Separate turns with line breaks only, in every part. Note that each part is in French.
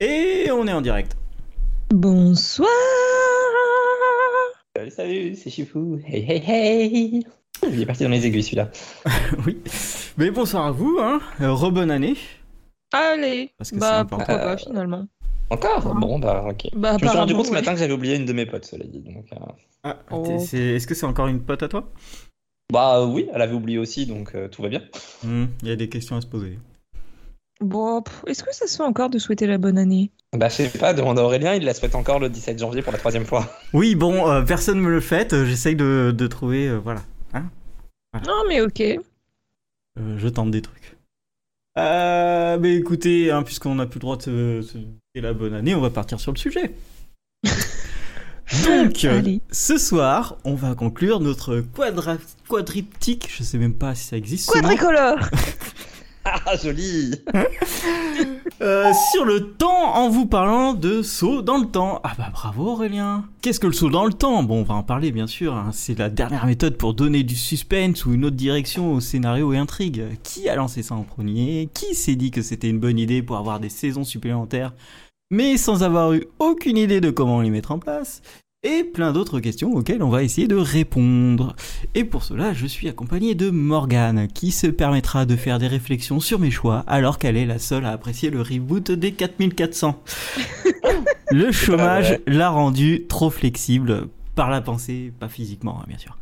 Et on est en direct.
Bonsoir
Salut, salut, c'est Chifou. Hey, hey, hey Il est parti dans les aiguilles celui-là.
oui. Mais bonsoir à vous, hein. Euh, Rebonne année.
Allez
Parce que c'est
Bah
important.
pourquoi pas finalement
Encore Bon, bah, ok.
Bah
Je me suis rendu compte ce
oui.
matin que j'avais oublié une de mes potes, cela dit. Donc, euh,
Ah,
Oh.
Est-ce que c'est encore une pote à toi?
Bah oui, elle avait oublié aussi, donc euh, tout va bien.
Hmm, Il y a des questions à se poser.
Bon, est-ce que ça se fait encore de souhaiter la bonne année?
Bah, je sais pas, demande à Aurélien, il la souhaite encore le 17 janvier pour la troisième fois.
Oui, bon, euh, personne me le fait. euh, J'essaye de, de trouver. euh, voilà.
Non mais ok.
Euh, je tente des trucs. Euh, mais écoutez, hein, puisqu'on n'a plus le droit de souhaiter la bonne année, on va partir sur le sujet. Donc,
Allez.
ce soir, on va conclure notre quadra quadriptyque. Je sais même pas si ça existe.
Quadricolore
Ah, joli
Euh, sur le temps en vous parlant de saut dans le temps. Ah bah bravo Aurélien. Qu'est-ce que le saut dans le temps? Bon, on va en parler bien sûr. hein. C'est la dernière méthode pour donner du suspense ou une autre direction au scénario et intrigue. Qui a lancé ça en premier? Qui s'est dit que c'était une bonne idée pour avoir des saisons supplémentaires? Mais sans avoir eu aucune idée de comment les mettre en place et plein d'autres questions auxquelles on va essayer de répondre. Et pour cela, je suis accompagné de Morgane, qui se permettra de faire des réflexions sur mes choix, alors qu'elle est la seule à apprécier le reboot des 4400. le chômage l'a rendu trop flexible, par la pensée, pas physiquement, hein, bien sûr.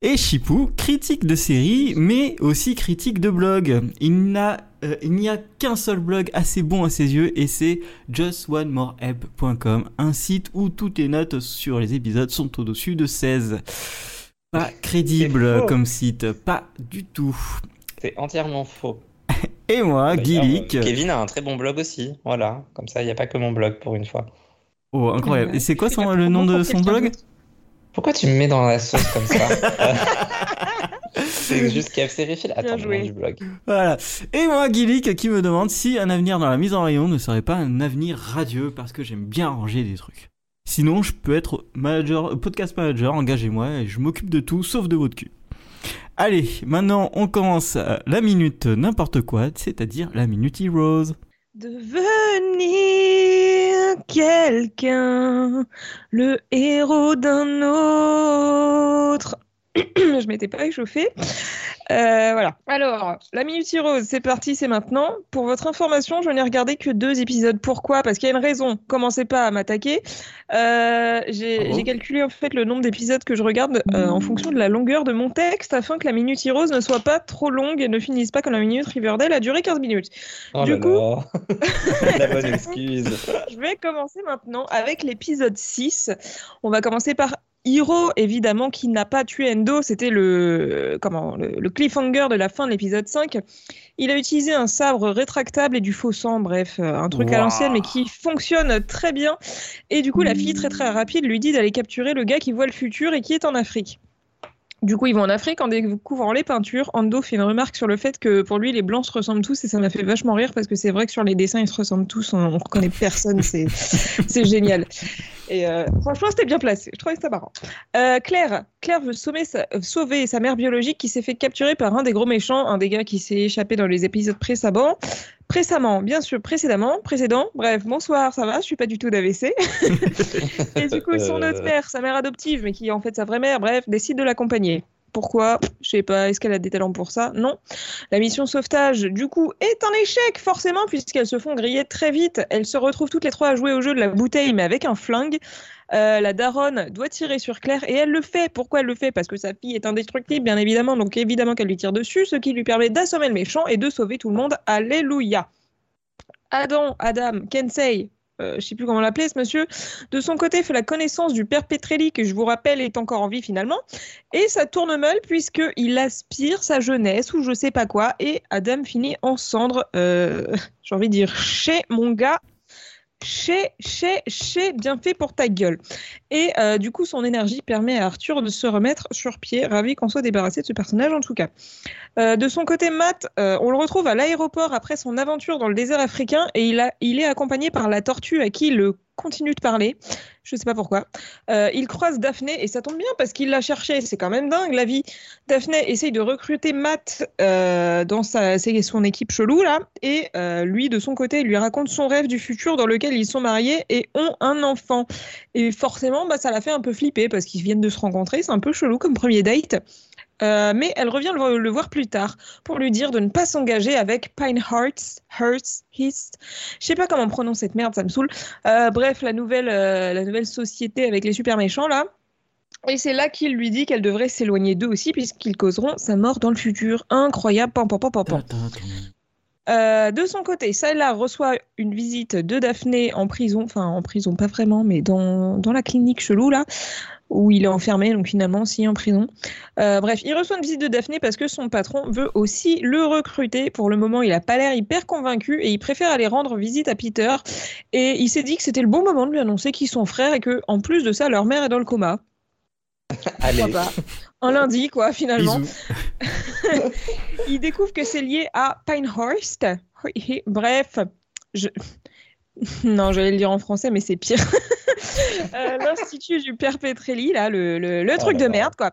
Et Chipou, critique de série, mais aussi critique de blog. Il n'a euh, il n'y a qu'un seul blog assez bon à ses yeux et c'est justonemorehelp.com, un site où toutes les notes sur les épisodes sont au-dessus de 16. Pas crédible comme site, pas du tout.
C'est entièrement faux.
Et moi, Guilic.
euh, Kevin a un très bon blog aussi, voilà. Comme ça, il n'y a pas que mon blog pour une fois.
Oh, incroyable. Et c'est quoi son- le nom de son blog?
Pourquoi tu me mets dans la sauce comme ça Euh, C'est juste KFC Refill. Attends, nom du blog.
Voilà. Et moi, Guilic, qui me demande si un avenir dans la mise en rayon ne serait pas un avenir radieux parce que j'aime bien ranger des trucs. Sinon, je peux être manager, podcast manager, engagez-moi et je m'occupe de tout sauf de votre cul. Allez, maintenant on commence euh, la minute n'importe quoi, c'est-à-dire la minute Heroes.
Devenir quelqu'un, le héros d'un autre. Je m'étais pas échauffée. Euh, voilà. Alors, la Minute Heroes, c'est parti, c'est maintenant. Pour votre information, je n'ai regardé que deux épisodes. Pourquoi? Parce qu'il y a une raison. Commencez pas à m'attaquer. Euh, j'ai
Ah
j'ai calculé en fait le nombre d'épisodes que je regarde euh, en fonction de la longueur de mon texte afin que la Minute Heroes ne soit pas trop longue et ne finisse pas comme la Minute Riverdale a duré 15 minutes.
Oh
Du
là
coup-
là. La bonne excuse.
Je vais commencer maintenant avec l'épisode 6. On va commencer par Hiro, évidemment, qui n'a pas tué Endo. C'était le, comment, le, le cliffhanger de la fin de l'épisode 5. Il a utilisé un sabre rétractable et du faux sang, bref, euh, un truc à l'ancienne, mais qui fonctionne très bien. Et du coup, la fille, très très rapide, lui dit d'aller capturer le gars qui voit le futur et qui est en Afrique. Du coup, ils vont en Afrique en découvrant les peintures. Ando fait une remarque sur le fait que pour lui, les blancs se ressemblent tous et ça m'a fait vachement rire parce que c'est vrai que sur les dessins, ils se ressemblent tous. On, on reconnaît personne. C'est, c'est génial. Et euh, franchement, c'était bien placé. Je trouvais ça marrant. Euh, Claire, Claire veut sauver sa, euh, sauver sa mère biologique qui s'est fait capturer par un des gros méchants, un des gars qui s'est échappé dans les épisodes précédents. Précédemment, bien sûr, précédemment, précédent. Bref, bonsoir, ça va, je suis pas du tout d'AVC. Et du coup, son autre
Euh.
mère, sa mère adoptive, mais qui est en fait sa vraie mère, bref, décide de l'accompagner. Pourquoi? Je sais pas, est-ce qu'elle a des talents pour ça? Non. La mission sauvetage, du coup, est un échec, forcément, puisqu'elles se font griller très vite. Elles se retrouvent toutes les trois à jouer au jeu de la bouteille, mais avec un flingue. Euh, la daronne doit tirer sur Claire, et elle le fait. Pourquoi elle le fait? Parce que sa fille est indestructible, bien évidemment, donc évidemment qu'elle lui tire dessus, ce qui lui permet d'assommer le méchant et de sauver tout le monde. Alléluia Adam, Adam, Kensei, euh, je sais plus comment l'appeler ce monsieur, de son côté fait la connaissance du père Petrelli, que je vous rappelle est encore en vie finalement, et ça tourne mal puisqu'il aspire sa jeunesse ou je sais pas quoi, et Adam finit en cendres, euh, j'ai envie de dire chez mon gars, chez, chez, chez, bien fait pour ta gueule. Et euh, du coup, son énergie permet à Arthur de se remettre sur pied, ravi qu'on soit débarrassé de ce personnage en tout cas. Euh, de son côté, Matt, euh, on le retrouve à l'aéroport après son aventure dans le désert africain et il, est accompagné par la tortue à qui le continue de parler. Je sais pas pourquoi. Euh, il croise Daphné et ça tombe bien parce qu'il l'a cherché. C'est quand même dingue la vie. Daphné essaye de recruter Matt euh, dans sa, son équipe chelou là. Et euh, lui, de son côté, lui raconte son rêve du futur dans lequel ils sont mariés et ont un enfant. Et forcément, bah, ça l'a fait un peu flipper parce qu'ils viennent de se rencontrer. C'est un peu chelou comme premier date. Euh, mais elle revient le, le, voir plus tard pour lui dire de ne pas s'engager avec Pinehearts, Hearts, Hist. Je sais pas comment on prononce cette merde, ça me saoule. Euh, bref, la nouvelle, euh, la nouvelle société avec les super méchants là. Et c'est là qu'il lui dit qu'elle devrait s'éloigner d'eux aussi, puisqu'ils causeront sa mort dans le futur. Incroyable, pam, pam, pam, pam, pam. Euh, de son côté, Sayla reçoit une visite de Daphné en prison, enfin en prison pas vraiment, mais dans, dans la clinique chelou là, où il est enfermé, donc finalement si en prison. Euh, bref, il reçoit une visite de Daphné parce que son patron veut aussi le recruter. Pour le moment, il a pas l'air hyper convaincu et il préfère aller rendre visite à Peter. Et il s'est dit que c'était le bon moment de lui annoncer qu'ils sont frères et que en plus de ça, leur mère est dans le coma.
Allez.
Pas un lundi, quoi, finalement. il découvre que c'est lié à Pinehurst. Bref, je... Non, j'allais le dire en français, mais c'est pire. euh, L'Institut du Père Petrelli, là, le, le, le truc
Oh là
de merde, quoi.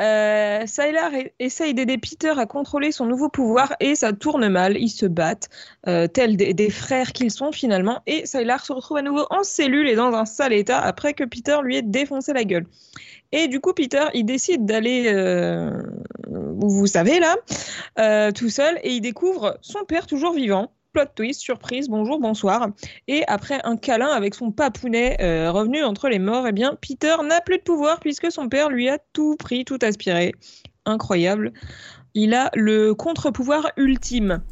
Euh, Sylar essaye d'aider Peter à contrôler son nouveau pouvoir et ça tourne mal. Ils se battent, euh, tels des, des frères qu'ils sont finalement. Et Sylar se retrouve à nouveau en cellule et dans un sale état après que Peter lui ait défoncé la gueule. Et du coup, Peter, il décide d'aller, euh, vous savez là, tout seul, et il découvre son père toujours vivant. Surprise, bonjour, bonsoir. Et après un câlin avec son papounet euh, revenu entre les morts, eh bien, Peter n'a plus de pouvoir puisque son père lui a tout pris, tout aspiré. Incroyable. Il a le contre-pouvoir ultime.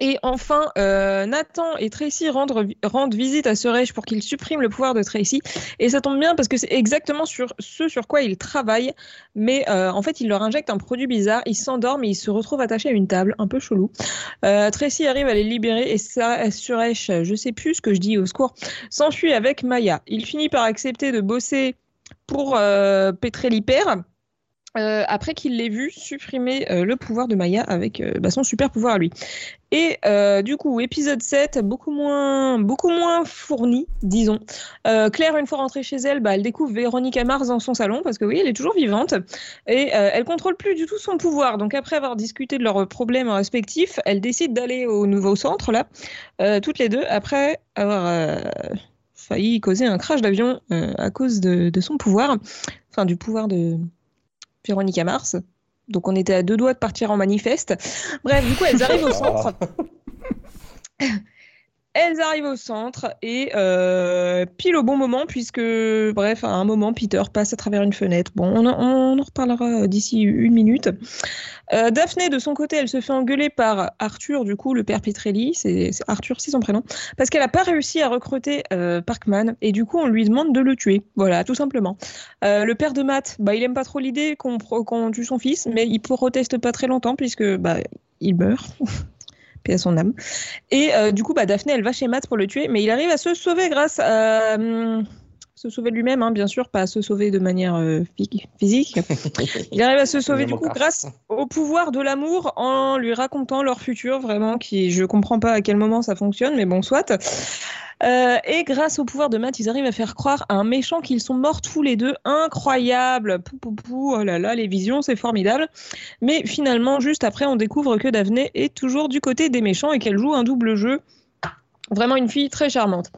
Et enfin, euh, Nathan et Tracy rendent, visite à Suresh pour qu'il supprime le pouvoir de Tracy. Et ça tombe bien parce que c'est exactement sur ce sur quoi il travaille. Mais euh, en fait, il leur injecte un produit bizarre. Ils s'endorment et ils se retrouvent attachés à une table, un peu chelou. Euh, Tracy arrive à les libérer et Suresh, je sais plus ce que je dis au secours, s'enfuit avec Maya. Il finit par accepter de bosser pour euh, Petrelli Père. Euh, après qu'il l'ait vu supprimer euh, le pouvoir de Maya avec euh, bah, son super pouvoir à lui. Et du coup, épisode 7, beaucoup moins, beaucoup moins fourni, disons. Claire, une fois rentrée chez elle, bah, elle découvre Véronica Mars dans son salon, parce que oui, elle est toujours vivante. Et elle contrôle plus du tout son pouvoir. Donc après avoir discuté de leurs problèmes respectifs, elle décide d'aller au nouveau centre, là, toutes les deux, après avoir failli causer un crash d'avion à cause de son pouvoir, enfin du pouvoir de Véronica Mars. Donc on était à deux doigts de partir en manifeste. Bref, du coup, elles arrivent au centre. Elles arrivent au centre et euh, pile au bon moment, puisque, bref, à un moment, Peter passe à travers une fenêtre. Bon, on, en- reparlera d'ici une minute. Euh, Daphné, de son côté, elle se fait engueuler par Arthur, du coup, le père Petrelli, c'est Arthur, c'est son prénom, parce qu'elle n'a pas réussi à recruter euh, Parkman, et du coup, on lui demande de le tuer. Voilà, tout simplement. Euh, le père de Matt, bah, il aime pas trop l'idée qu'on qu'on tue son fils, mais il proteste pas très longtemps, puisque bah, il meurt. Paix à son âme. Et euh, du coup, bah, Daphné, elle va chez Matt pour le tuer, mais il arrive à se sauver grâce à. hum, se sauver lui-même, hein, bien sûr, pas à se sauver de manière euh, phy- physique. Il arrive à se sauver du coup grâce au pouvoir de l'amour en lui racontant leur futur, vraiment, qui je comprends pas à quel moment ça fonctionne, mais bon, soit. Euh, et grâce au pouvoir de Matt, ils arrivent à faire croire à un méchant qu'ils sont morts tous les deux. Incroyable Pou, pou, pou, oh là là, les visions, c'est formidable. Mais finalement, juste après, on découvre que Daphné est toujours du côté des méchants et qu'elle joue un double jeu. Vraiment une fille très charmante.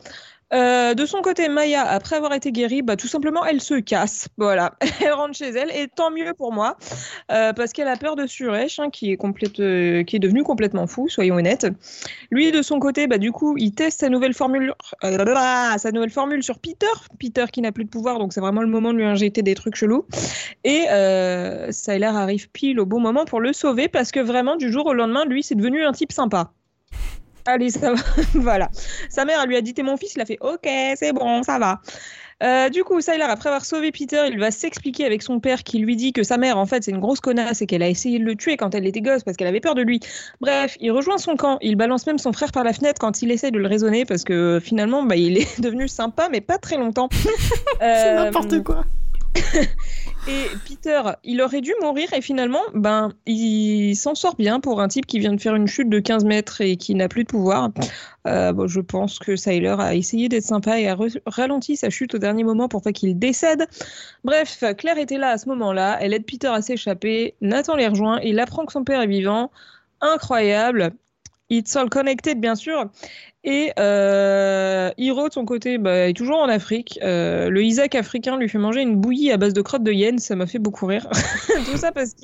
Euh, de son côté, Maya, après avoir été guérie, bah, tout simplement, elle se casse. Voilà, elle rentre chez elle et tant mieux pour moi, euh, parce qu'elle a peur de Suresh, hein, qui est complète, euh, qui est devenu complètement fou, soyons honnêtes. Lui, de son côté, bah, du coup, il teste sa nouvelle formule, sur Peter. Peter qui n'a plus de pouvoir, donc c'est vraiment le moment de lui injecter des trucs chelous. Et Sylar arrive pile au bon moment pour le sauver, parce que vraiment, du jour au lendemain, lui, c'est devenu un type sympa. Allez, ça va. voilà. Sa mère, elle lui a dit T'es mon fils Il a fait Ok, c'est bon, ça va. Euh, du coup, Sylar, après avoir sauvé Peter, il va s'expliquer avec son père qui lui dit que sa mère, en fait, c'est une grosse connasse et qu'elle a essayé de le tuer quand elle était gosse parce qu'elle avait peur de lui. Bref, il rejoint son camp. Il balance même son frère par la fenêtre quand il essaie de le raisonner parce que finalement, bah, il est devenu sympa, mais pas très longtemps.
C'est n'importe quoi.
Et Peter, il aurait dû mourir et finalement, ben, il s'en sort bien pour un type qui vient de faire une chute de 15 mètres et qui n'a plus de pouvoir. Euh, bon, je pense que Syler a essayé d'être sympa et a ralenti sa chute au dernier moment pour pas qu'il décède. Bref, Claire était là à ce moment-là. Elle aide Peter à s'échapper. Nathan les rejoint. Il apprend que son père est vivant. Incroyable. It's all connected, bien sûr. Et euh, Hiro, de son côté, bah, est toujours en Afrique. Euh, le Isaac africain lui fait manger une bouillie à base de crottes de hyène. Ça m'a fait beaucoup rire. Tout ça parce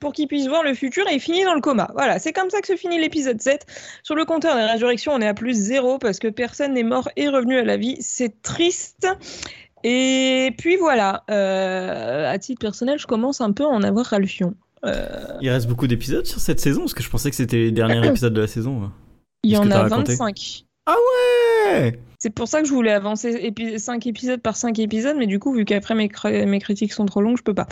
pour qu'il puisse voir le futur et il finit dans le coma. Voilà, c'est comme ça que se finit l'épisode 7. Sur le compteur des résurrections, on est à plus zéro parce que personne n'est mort et revenu à la vie. C'est triste. Et puis voilà, euh, à titre personnel, je commence un peu à en avoir ras le fion.
Euh, il reste beaucoup d'épisodes sur cette saison Parce que je pensais que c'était les derniers épisodes de la saison.
Il y en a 25.
Ah ouais
C'est pour ça que je voulais avancer 5 épisodes par 5 épisodes, mais du coup, vu qu'après mes, mes, critiques sont trop longues, je peux pas.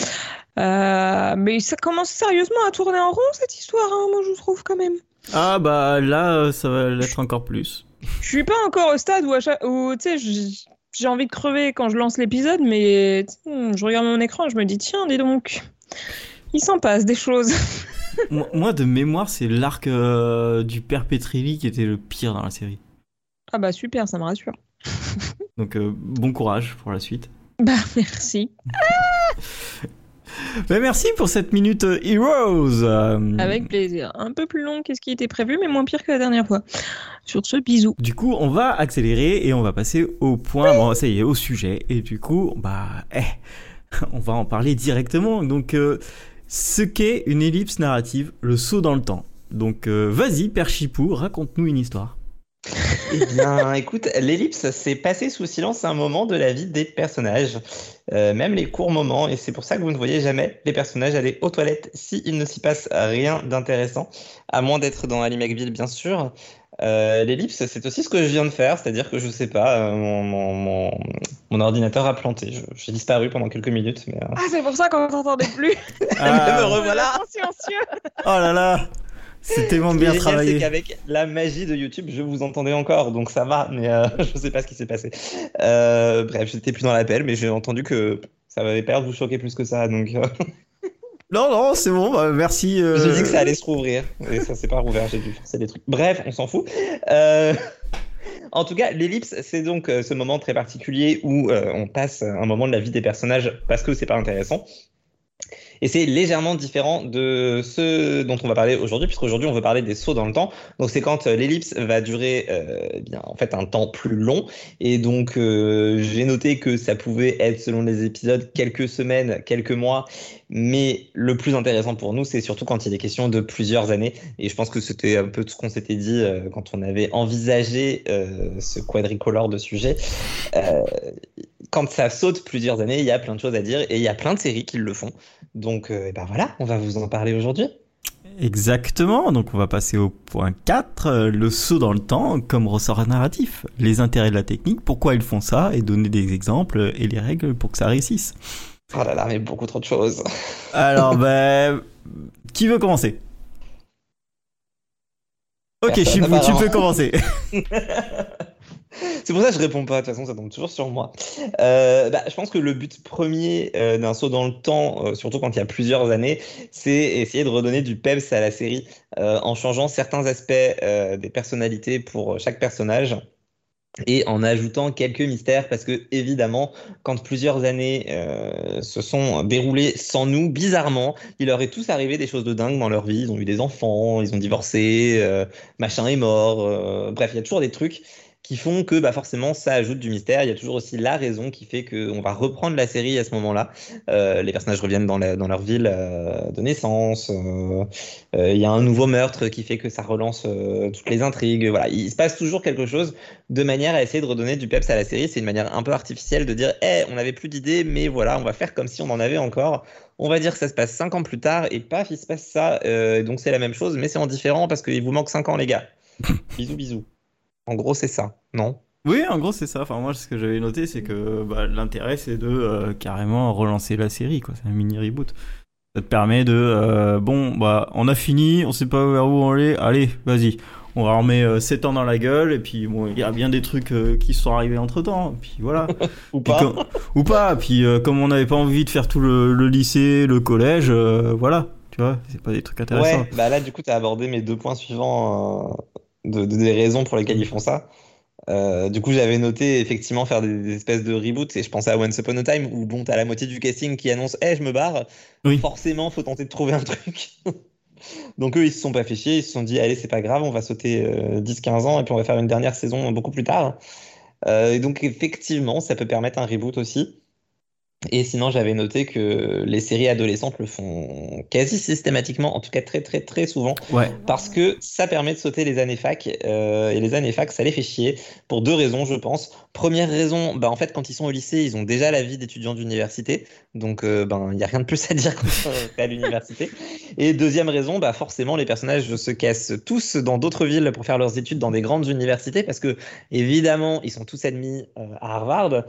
Euh, mais ça commence sérieusement à tourner en rond cette histoire, hein, moi je trouve quand même.
Ah bah là, ça va l'être encore plus.
Je suis pas encore au stade où, où tu sais, j'ai envie de crever quand je lance l'épisode, mais je regarde mon écran et je me dis, tiens, dis donc, il s'en passe des choses.
moi, de mémoire, c'est l'arc euh, du père Petrilli qui était le pire dans la série.
Ah bah super, ça me rassure.
Donc euh, bon courage pour la suite.
Bah merci.
bah, merci pour cette minute euh, Heroes.
Avec plaisir. Un peu plus long qu'est-ce qui était prévu, mais moins pire que la dernière fois. Sur ce, bisous.
Du coup, on va accélérer et on va passer au point. Bon, ça y est, au sujet. Et du coup, bah, eh, on va en parler directement. Donc, ce qu'est une ellipse narrative, le saut dans le temps. Donc, vas-y, Père Chipou, raconte-nous une histoire.
Eh bien, écoute, l'ellipse, c'est passer sous silence un moment de la vie des personnages, euh, même les courts moments, et c'est pour ça que vous ne voyez jamais les personnages aller aux toilettes s'il ne s'y passe rien d'intéressant, à moins d'être dans Ali McBeal, bien sûr. Euh, l'ellipse, c'est aussi ce que je viens de faire, c'est-à-dire que je sais pas, euh, mon, mon, ordinateur a planté. J'ai disparu pendant quelques minutes. Mais,
Ah, c'est pour ça qu'on t'entendait plus.
ah, me revoilà.
Oh là là. C'est tellement bien travaillé.
C'est qu'avec la magie de YouTube, je vous entendais encore, donc ça va, mais euh, je sais pas ce qui s'est passé. Euh, bref, j'étais plus dans l'appel, mais j'ai entendu que ça m'avait peur de vous choquer plus que ça, donc. Euh.
Non, non, c'est bon, bah, merci.
J'ai dit que ça allait se rouvrir, et ça s'est pas rouvert, j'ai dû forcer des trucs. Bref, on s'en fout. En tout cas, l'ellipse, c'est donc ce moment très particulier où on passe un moment de la vie des personnages parce que c'est pas intéressant. Et c'est légèrement différent de ce dont on va parler aujourd'hui, puisqu'aujourd'hui on veut parler des sauts dans le temps. Donc c'est quand euh, l'ellipse va durer euh, bien, en fait un temps plus long. Et donc euh, j'ai noté que ça pouvait être selon les épisodes quelques semaines, quelques mois. Mais le plus intéressant pour nous, c'est surtout quand il est question de plusieurs années. Et je pense que c'était un peu tout ce qu'on s'était dit quand on avait envisagé ce quadricolore de sujets quand ça saute plusieurs années, il y a plein de choses à dire et il y a plein de séries qui le font. Donc euh, ben voilà, on va vous en parler aujourd'hui.
Exactement, donc on va passer au point 4, euh, le saut dans le temps comme ressort narratif, les intérêts de la technique, pourquoi ils font ça et donner des exemples et les règles pour que ça réussisse.
Oh là là, mais beaucoup trop de choses.
Alors ben, qui veut commencer? Ok, tu peux commencer.
C'est pour ça que je réponds pas. De toute façon, ça tombe toujours sur moi. Euh, bah, je pense que le but premier euh, d'un saut dans le temps, euh, surtout quand il y a plusieurs années, c'est essayer de redonner du peps à la série en changeant certains aspects des personnalités pour chaque personnage et en ajoutant quelques mystères parce que évidemment quand plusieurs années se sont déroulées sans nous bizarrement il leur est tous arrivé des choses de dingue dans leur vie ils ont eu des enfants ils ont divorcé machin est mort bref il y a toujours des trucs qui font que bah, forcément ça ajoute du mystère. Il y a toujours aussi la raison qui fait qu'on va reprendre la série à ce moment-là. Euh, les personnages reviennent dans, dans leur ville euh, de naissance. Euh, il y a un nouveau meurtre qui fait que ça relance toutes les intrigues. Voilà, il se passe toujours quelque chose de manière à essayer de redonner du peps à la série. C'est une manière un peu artificielle de dire, hey, on n'avait plus d'idées, mais voilà, on va faire comme si on en avait encore. On va dire que ça se passe 5 ans plus tard et paf, il se passe ça. donc c'est la même chose, mais c'est en différent parce qu'il vous manque 5 ans, les gars. bisous, bisous. En gros, c'est ça, non?
Oui, en gros, c'est ça. Enfin, moi, ce que j'avais noté, c'est que bah, l'intérêt, c'est de euh, carrément relancer la série, quoi. C'est un mini reboot. Ça te permet de, euh, bon, bah, on a fini, on sait pas vers où on est, allez, vas-y. On leur met 7 ans dans la gueule, et puis bon, il y a bien des trucs euh, qui sont arrivés entre temps, puis voilà.
Ou
Puis
pas.
comme- ou pas, puis euh, comme on n'avait pas envie de faire tout le, le lycée, le collège, euh, voilà. Tu vois, c'est pas des trucs intéressants.
Ouais, bah là, du coup, tu as abordé mes deux points suivants euh, de, de- des raisons pour lesquelles ils font ça. Euh, du coup, j'avais noté effectivement faire des, des espèces de reboots et je pensais à Once Upon a Time où bon, t'as la moitié du casting qui annonce Eh, je me barre.
Oui.
Forcément, faut tenter de trouver un truc. Donc, eux, ils se sont pas fait chier. Ils se sont dit Allez, c'est pas grave, on va sauter euh, 10-15 ans et puis on va faire une dernière saison beaucoup plus tard. Euh, et donc, effectivement, ça peut permettre un reboot aussi. Et sinon, j'avais noté que les séries adolescentes le font quasi systématiquement, en tout cas très très très souvent,
Ouais.
parce que ça permet de sauter les années fac. euh, et les années fac, ça les fait chier pour deux raisons, je pense. Première raison, bah en fait, quand ils sont au lycée, ils ont déjà la vie d'étudiant d'université, donc euh, ben il y a rien de plus à dire quand t'es à l'université. Et deuxième raison, bah forcément, les personnages se cassent tous dans d'autres villes pour faire leurs études dans des grandes universités, parce que évidemment, ils sont tous admis euh, à Harvard.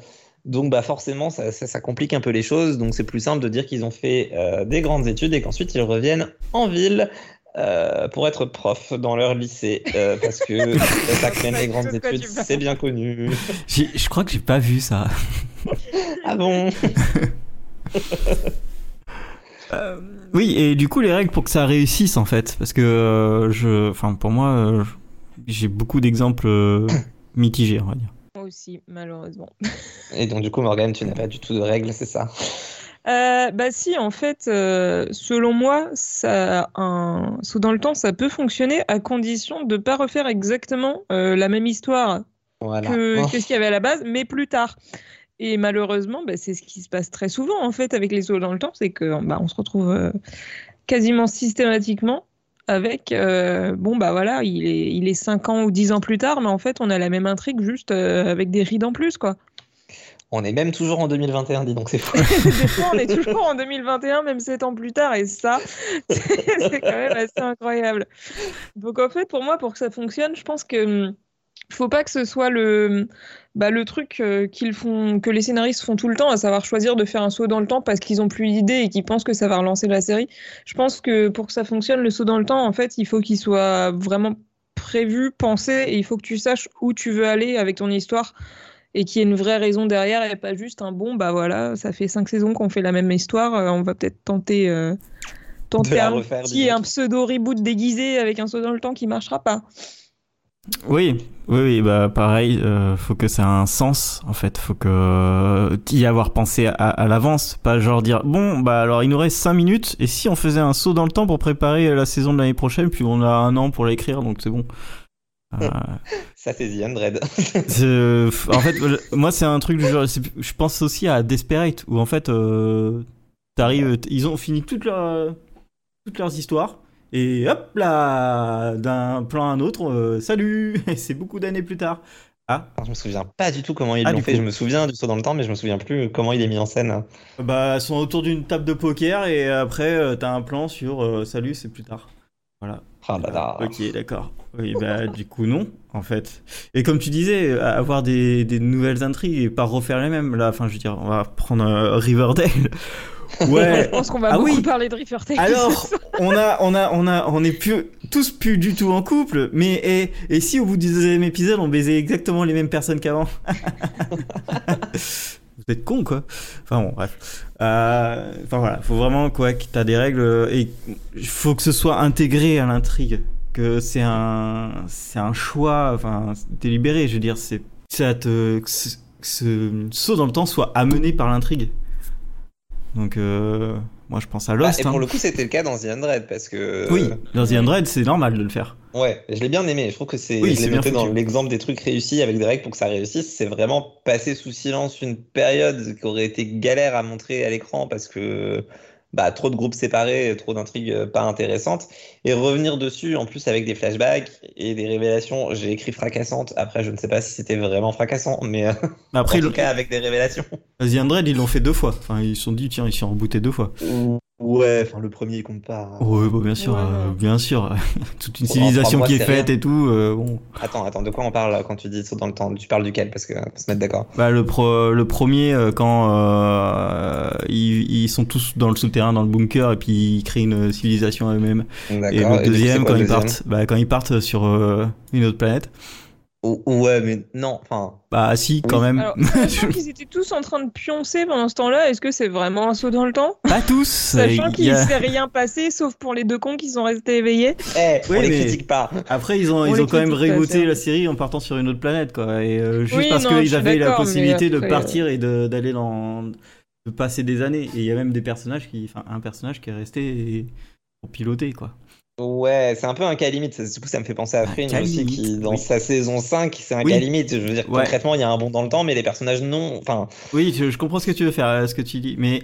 Donc bah forcément, ça, ça, ça complique un peu les choses. Donc c'est plus simple de dire qu'ils ont fait euh, des grandes études et qu'ensuite ils reviennent en ville euh, pour être prof dans leur lycée. euh, parce que ça mène les grandes études, c'est bien connu.
J'ai- Je crois que j'ai pas vu ça.
Ah bon?
Euh, oui, et du coup, les règles pour que ça réussisse, en fait. Parce que, euh, je, enfin, pour moi, euh, j'ai beaucoup d'exemples euh, mitigés, on va dire.
Aussi, malheureusement.
Et donc du coup, Morgane, tu n'as pas du tout de règles, c'est ça?
Euh, bah si, en fait, euh, selon moi, ça, un saut dans le temps, ça peut fonctionner à condition de ne pas refaire exactement euh, la même histoire
Voilà.
que,
Oh.
que ce qu'il y avait à la base, mais plus tard. Et malheureusement, bah, c'est ce qui se passe très souvent en fait avec les sauts dans le temps, c'est que bah, on se retrouve quasiment systématiquement avec euh, bon bah voilà, il est il est 5 ans ou 10 ans plus tard, mais en fait on a la même intrigue juste euh, avec des rides en plus quoi.
On est même toujours en 2021, dis donc, c'est fou.
Des fois on est toujours en 2021, même 7 ans plus tard, et ça c'est quand même assez incroyable. Donc en fait pour moi pour que ça fonctionne, je pense que hum, faut pas que ce soit le, bah, le truc euh, qu'ils font, que les scénaristes font tout le temps, à savoir choisir de faire un saut dans le temps parce qu'ils ont plus d'idées et qu'ils pensent que ça va relancer la série. Je pense que pour que ça fonctionne, le saut dans le temps, en fait, il faut qu'il soit vraiment prévu, pensé, et il faut que tu saches où tu veux aller avec ton histoire et qu'il y ait une vraie raison derrière et pas juste un bon, bah voilà, ça fait cinq saisons qu'on fait la même histoire, euh, on va peut-être tenter, euh, tenter un petit, un pseudo reboot déguisé avec un saut dans le temps qui marchera pas.
Oui, oui, oui, bah pareil, euh, faut que ça ait un sens en fait, faut que euh, y avoir pensé à, à l'avance, pas genre dire bon bah alors il nous reste 5 minutes et si on faisait un saut dans le temps pour préparer la saison de l'année prochaine puis on a un an pour l'écrire donc c'est bon. Euh,
Ça, c'est The Undread.
c'est- en fait, euh, moi c'est un truc du genre, je pense aussi à Desperate où en fait euh, t'arrives, ils ont fini toutes leurs histoires. Et hop là, d'un plan à un autre, euh, salut, Et c'est beaucoup d'années plus tard. Ah,
Alors, je me souviens pas du tout comment ils
Ah,
l'ont fait.
coup.
Je me souviens du saut dans le temps, mais je me souviens plus comment il est mis en scène.
bah, elles sont autour d'une table de poker et après, euh, t'as un plan sur euh, salut, c'est plus tard. Voilà.
Ah là là.
Ok, d'accord. Oui, bah, du coup, non, en fait. Et comme tu disais, euh, avoir des, des nouvelles intrigues et pas refaire les mêmes. Là, enfin, je veux dire, on va prendre euh, Riverdale.
Je
Ouais.
pense qu'on va
Ah
beaucoup
oui.
parler de Riffertech.
Alors, on a, on a, on a, on est plus, tous plus du tout en couple, mais et, et si au bout du deuxième épisode, on baisait exactement les mêmes personnes qu'avant Vous êtes con quoi. Enfin bon, bref. Euh, Enfin voilà, faut vraiment quoi que t'as des règles et il faut que ce soit intégré à l'intrigue, que c'est un, c'est un choix, enfin délibéré. Je veux dire, c'est, ça te, que ce, que ce saut dans le temps soit amené par l'intrigue. Donc euh, moi je pense à
Bah,
Lost.
et pour
hein.
le coup, c'était le cas dans The Undread parce que.
Oui, dans The Undread, c'est normal de le faire.
Ouais, je l'ai bien aimé. Je trouve que c'est.
Oui,
je l'ai
bien
noté dans l'exemple des trucs réussis avec des règles pour que ça réussisse. C'est vraiment passer sous silence une période qui aurait été galère à montrer à l'écran parce que. Bah, trop de groupes séparés, trop d'intrigues euh, pas intéressantes, et revenir dessus en plus avec des flashbacks et des révélations. J'ai écrit fracassantes. Après, je ne sais pas si c'était vraiment fracassant, mais euh,
Après,
en tout cas avec des révélations.
The Undread, ils l'ont fait deux fois. Enfin, ils se sont dit, tiens, ils sont rebootés deux fois.
Ouais, enfin le premier il compte pas.
Ouais, bah, bien sûr,
Ouais,
euh, bien sûr. Toute une
Bon,
civilisation qui est faite
rien.
et tout. euh, bon.
Attends, attends, de quoi on parle quand tu dis saut dans le temps? Tu parles duquel? Parce que faut se mettre d'accord.
Bah, le, pro- le premier, euh, quand euh, ils, ils sont tous dans le souterrain, dans le bunker, et puis ils créent une civilisation eux-mêmes.
D'accord.
Et le deuxième,
quoi
quand
le
ils partent, bah, quand ils partent sur euh, une autre planète.
Ou- Ouais, mais non, enfin.
Bah, si, quand
Oui.
même.
Alors, sachant qu'ils étaient tous en train de pioncer pendant ce temps-là, est-ce que c'est vraiment un saut dans le temps?
Pas tous.
Sachant
il
qu'il
a-
s'est rien passé, sauf pour les deux cons qui sont restés éveillés.
Eh,
Oui,
on les critique pas.
Après, ils ont,
On
ils ont quand même
c'est
la série en partant sur une autre planète, quoi. Et euh, juste
Oui,
parce qu'ils avaient la possibilité de
après,
partir et d'aller dans. de passer des années. Et il y a même des personnages qui. Enfin, un personnage qui est resté pour piloter, quoi.
Ouais, c'est un peu un cas limite. Du coup, ça me fait penser à Fringe aussi, qui dans
oui.
sa saison 5, c'est un
Oui.
cas limite. Je veux dire,
Ouais.
concrètement, il y a un bond dans le temps, mais les personnages non. Enfin,
Oui, je, je comprends ce que tu veux faire, euh, ce que tu dis. Mais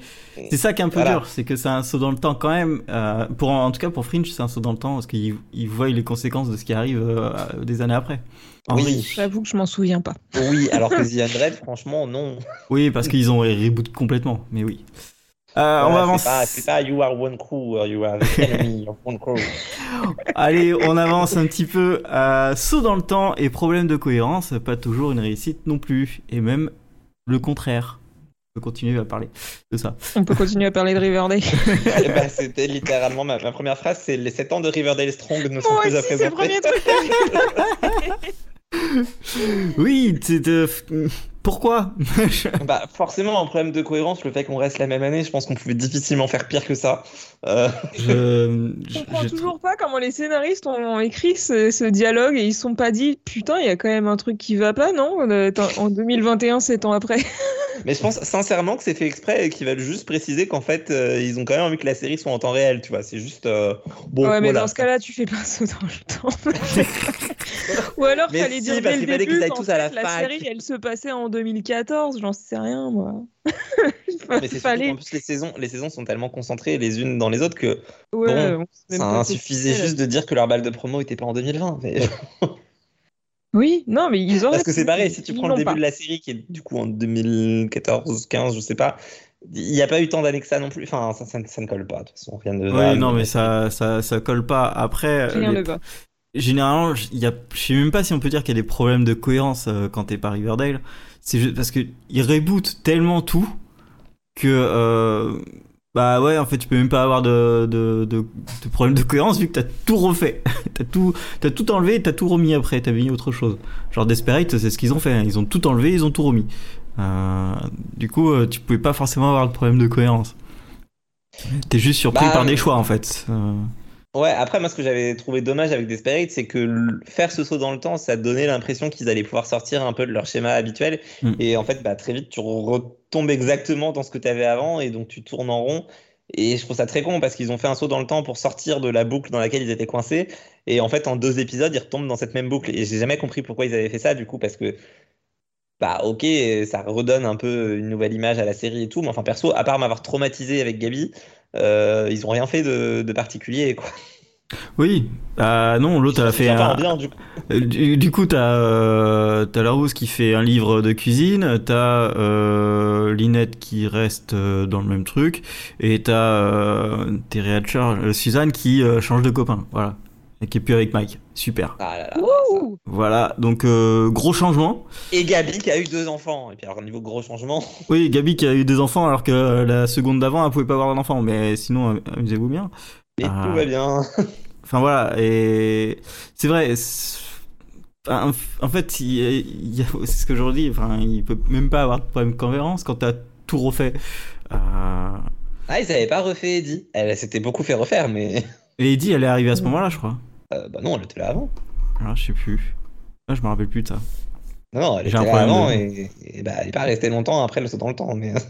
c'est ça qui est un peu
Voilà.
dur, c'est que c'est un saut dans le temps quand même. euh, pour, en tout cas, pour Fringe, c'est un saut dans le temps parce qu'ils ils voient les conséquences de ce qui arrive euh, des années après. En
Oui.
J'avoue que je m'en souviens pas.
oui, alors que The franchement, non.
Oui, parce qu'ils ont reboot complètement, mais oui. Euh, on va
c'est pas,
avancer.
c'est pas You are one crew, or you are the enemy of one crew.
Allez, on avance un petit peu. Euh, saut dans le temps et problème de cohérence, pas toujours une réussite non plus. Et même le contraire. On peut continuer à parler de ça.
On peut continuer à parler de Riverdale.
Eh ben, C'était littéralement ma, ma première phrase c'est les 7 ans de Riverdale Strong ne sont
Moi
plus à
aussi, c'est le
présenter.
premier truc.
Oui, c'est de... Pourquoi
Bah, forcément, un problème de cohérence, le fait qu'on reste la même année, je pense qu'on pouvait difficilement faire pire que ça. Euh,
Je,
comprends
je-
toujours pas comment les scénaristes ont, ont écrit ce, ce dialogue et ils se sont pas dit putain, il y a quand même un truc qui va pas, non? En 2021, 7 ans après.
Mais je pense sincèrement que c'est fait exprès et qu'ils veulent juste préciser qu'en fait, euh, ils ont quand même envie que la série soit en temps réel, tu vois. C'est juste. euh, bon,
ouais, mais
voilà.
dans ce cas-là, tu fais pas saut dans le temps. Ou alors,
Mais
fallait
si,
dire dès le début
qu'ils aillent
qu'en
tous à la
fait, la
fac.
série, elle se passait en 2014, j'en sais rien, moi.
Mais c'est
fallait.
qu'en plus, les saisons, les saisons sont tellement concentrées les unes dans les autres que
Ouais,
Bon, ça
pas
suffisait
qu'est-ce que
juste de dire que leur balle de promo était pas en 2020. mais-
Oui, non, mais ils auraient.
Parce que c'est pareil, si tu prends le début
pas.
de la série qui est du coup en 2014, 15, je sais pas, il n'y a pas eu tant d'années que ça non plus. Enfin, ça, ça, ne- ça ne colle pas, de toute façon, rien va.
Oui, non, mais ça, ça, ça colle pas. Après,
Rien
les-
ne va.
généralement, il y a, je sais même pas si on peut dire qu'il y a des problèmes de cohérence euh, quand t'es pas Riverdale. C'est juste parce que ils rebootent tellement tout que euh, bah ouais, en fait, tu peux même pas avoir de de, de, de problème de cohérence vu que t'as tout refait, t'as tout t'as tout enlevé, et t'as tout remis après, t'as mis autre chose. Genre Desperate, c'est ce qu'ils ont fait, hein. ils ont tout enlevé, ils ont tout remis. Euh, du coup, euh, tu pouvais pas forcément avoir de problème de cohérence. T'es juste surpris
Bah,
par des choix en fait. Euh,
Ouais, après, moi, ce que j'avais trouvé dommage avec Desperate, c'est que faire ce saut dans le temps, ça donnait l'impression qu'ils allaient pouvoir sortir un peu de leur schéma habituel.
Mm.
Et en fait, bah, très vite, tu retombes exactement dans ce que tu avais avant et donc tu tournes en rond. Et je trouve ça très con parce qu'ils ont fait un saut dans le temps pour sortir de la boucle dans laquelle ils étaient coincés. Et en fait, en deux épisodes, ils retombent dans cette même boucle. Et j'ai jamais compris pourquoi ils avaient fait ça, du coup, parce que, bah, ok, ça redonne un peu une nouvelle image à la série et tout. Mais enfin, perso, à part m'avoir traumatisé avec Gabi, ils ont rien fait de, de particulier, quoi.
Oui, ah non, l'autre a fait un,
bien, du coup.
Euh, Du, du coup, t'as euh, t'as la Rose qui fait un livre de cuisine, t'as euh, Linette qui reste euh, dans le même truc, et t'as euh, Terry Hatcher, euh, Suzanne qui euh, change de copain, voilà, qui est plus avec Mike. Super.
Ah là là,
Voilà, donc euh, gros changement.
Et Gabi qui a eu deux enfants. Et puis alors, niveau gros changement,
Oui, Gabi qui a eu des enfants alors que euh, la seconde d'avant elle pouvait pas avoir d'enfants, mais sinon euh, amusez-vous bien.
et
Ah.
tout va bien.
Enfin voilà, et c'est vrai. enfin, En fait, il y a- il y a- c'est ce que je redis. Enfin, il peut même pas avoir de problème de cohérence quand t'as tout refait. Euh,
Ah, ils avaient pas refait Eddie. Elle s'était beaucoup fait refaire, mais.
Et Eddie, elle est arrivée à ce moment-là, je crois.
Euh, bah non, elle était là avant.
Alors, je sais plus. Ah, je me rappelle plus de ça.
Non, non, elle était là avant
de-
et, et bah, elle est pas restée longtemps après le saut dans le temps. Mais...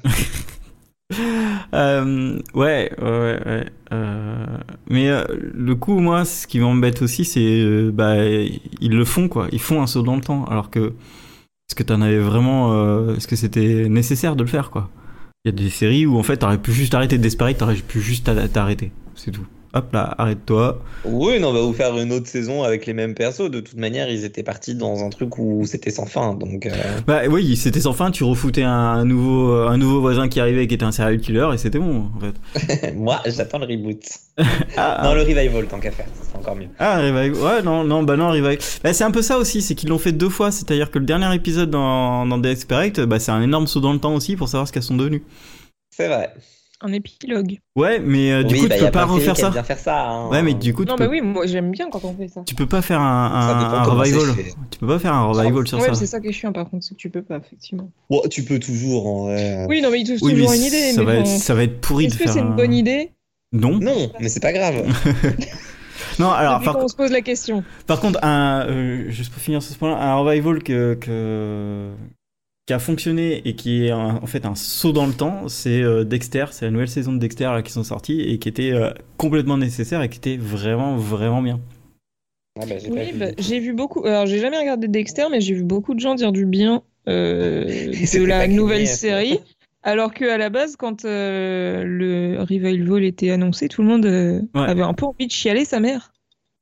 Euh, ouais, ouais, ouais. ouais. Euh, mais euh, le coup, moi, ce qui m'embête aussi, c'est euh, bah ils le font quoi. Ils font un saut dans le temps, alors que est-ce que t'en avais vraiment, euh, est-ce que c'était nécessaire de le faire quoi? Il y a des séries où en fait t'aurais pu juste arrêter de Desperate, t'aurais pu juste t'a- t'arrêter, c'est tout. Hop là, arrête-toi.
Oui, non, on va vous faire une autre saison avec les mêmes persos. De toute manière, ils étaient partis dans un truc où c'était sans fin, donc. euh,
Bah oui, c'était sans fin, tu refoutais un nouveau, un nouveau voisin qui arrivait qui était un serial killer et c'était bon en fait.
Moi, j'attends le reboot.
Ah,
Non, le revival, tant qu'à faire, ce sera encore mieux.
Ah, Revive. Ouais, non, non, bah non, Revive. Bah, c'est un peu ça aussi, c'est qu'ils l'ont fait deux fois. C'est-à-dire que le dernier épisode dans, dans Desperate, bah, c'est un énorme saut dans le temps aussi pour savoir ce qu'elles sont devenues.
C'est vrai.
Un épilogue.
Ouais, mais euh, du
oui,
coup,
bah,
tu peux pas refaire ça.
bien faire ça. hein.
Ouais, mais du coup, tu
Non,
peux,
bah oui, moi j'aime bien quand on fait ça.
tu peux pas faire un, un, un revival. Tu peux pas faire un revival sur
Ouais,
ça.
c'est ça qui est chiant par contre, c'est que tu peux pas, effectivement.
Bon, tu peux toujours, en vrai.
Oui, non, mais il te
Oui, mais
toujours une idée.
ça,
mais
va être,
bon.
ça va être pourri de
Est-ce que
faire.
c'est une
un-
bonne idée?
Non.
Non, mais c'est pas grave.
Non, alors, par,
qu'on se pose la question.
par contre, un, euh, juste pour finir sur ce point-là, un revival que, que, qui a fonctionné et qui est un- en fait un saut dans le temps, c'est euh, Dexter. C'est la nouvelle saison de Dexter là, qui sont sorties et qui était euh, complètement nécessaire et qui était vraiment, vraiment bien.
Ah bah, j'ai pas
Oui,
vu.
bah, j'ai vu beaucoup. Alors, j'ai jamais regardé Dexter, mais j'ai vu beaucoup de gens dire du bien euh, de la nouvelle série. Alors que à la base, quand euh, le revival était annoncé, tout le monde euh,
Ouais.
avait un peu envie de chialer sa mère.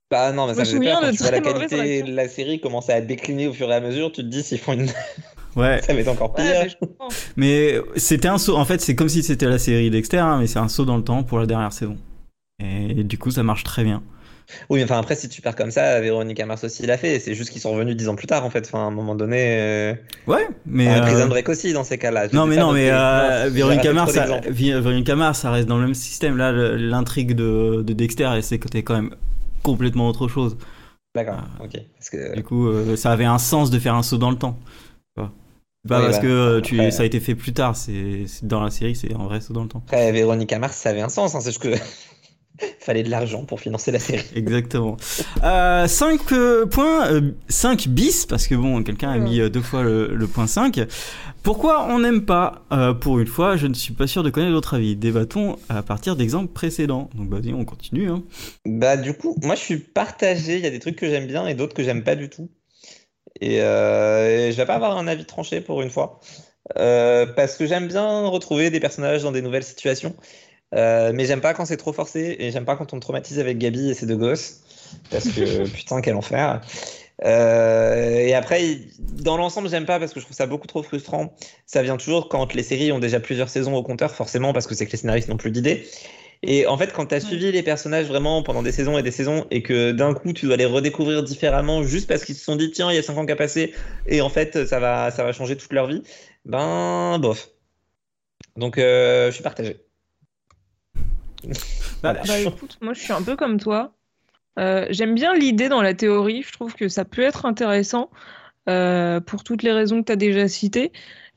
Bah non, mais ça
me
fait peur quand tu vois la qualité de la série commencer à décliner au fur et à mesure. Tu te dis s'ils font une.
Ouais,
ça va être encore pire.
Ouais, je comprends.
mais c'était un saut. En fait, c'est comme si c'était la série Dexter, hein, mais c'est un saut dans le temps pour la dernière saison. Et du coup, ça marche très bien.
Oui, mais enfin après, si tu perds comme ça, Véronica Mars aussi l'a fait. C'est juste qu'ils sont revenus dix ans plus tard, en fait. Enfin, à un moment donné. Euh...
Ouais, mais.
enfin,
euh,
Prison Break aussi, dans ces cas-là.
Non mais non mais
euh,
euh,
raté
Mars, ça, Mars, ça reste dans le même système. Là, l'intrigue de, de Dexter, t'es quand même complètement autre chose.
D'accord, ok. Parce que.
Du coup, euh, ça avait un sens de faire un saut dans le temps. C'est Pas
Oui,
parce
bah,
que euh, tu,
après-
ça a été fait plus tard. C'est dans la série, c'est un vrai saut dans le temps.
Après, Véronica Mars, ça avait un sens. Hein, c'est juste que. Fallait de l'argent pour financer la série.
Exactement. 5 points, 5 bis, parce que bon, quelqu'un a mis euh, deux fois le, le point 5. Pourquoi on n'aime pas Euh, Pour une fois, je ne suis pas sûr de connaître votre avis. Débattons à partir d'exemples précédents. Donc vas-y, on continue. Hein.
Bah, du coup, moi, je suis partagé. Il y a des trucs que j'aime bien et d'autres que j'aime pas du tout. Et, euh, et je vais pas avoir un avis tranché pour une fois. Euh, parce que j'aime bien retrouver des personnages dans des nouvelles situations. Euh, mais j'aime pas quand c'est trop forcé et j'aime pas quand on me traumatise avec Gabi et ses deux gosses. Parce que putain, quel enfer. Euh, et après, dans l'ensemble, j'aime pas parce que je trouve ça beaucoup trop frustrant. Ça vient toujours quand les séries ont déjà plusieurs saisons au compteur, forcément, parce que c'est que les scénaristes n'ont plus d'idées. Et en fait, quand tu as suivi les personnages vraiment pendant des saisons et des saisons, et que d'un coup tu dois les redécouvrir différemment juste parce qu'ils se sont dit, tiens, il y a 5 ans qui a passé, et en fait, ça va, ça va changer toute leur vie, ben, bof. Donc, euh, je suis partagé.
Bah.
Bah écoute, moi je suis un peu comme toi. Euh, j'aime bien l'idée dans la théorie, je trouve que ça peut être intéressant euh, pour toutes les raisons que tu as déjà citées.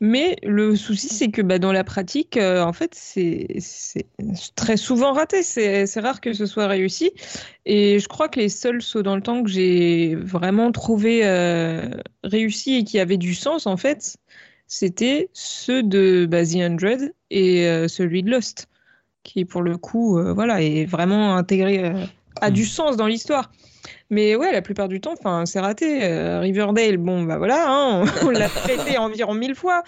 Mais le souci, c'est que bah, dans la pratique, euh, en fait, c'est très souvent raté. C'est rare que ce soit réussi. Et je crois que les seuls sauts dans le temps que j'ai vraiment trouvé euh, réussis et qui avaient du sens, en fait, c'était ceux de bah, The Hundred et euh, celui de Lost qui pour le coup euh, voilà est vraiment intégré a du sens dans l'histoire. Mais ouais la plupart du temps enfin c'est raté. Euh, Riverdale bon bah voilà hein, on l'a traité environ mille fois.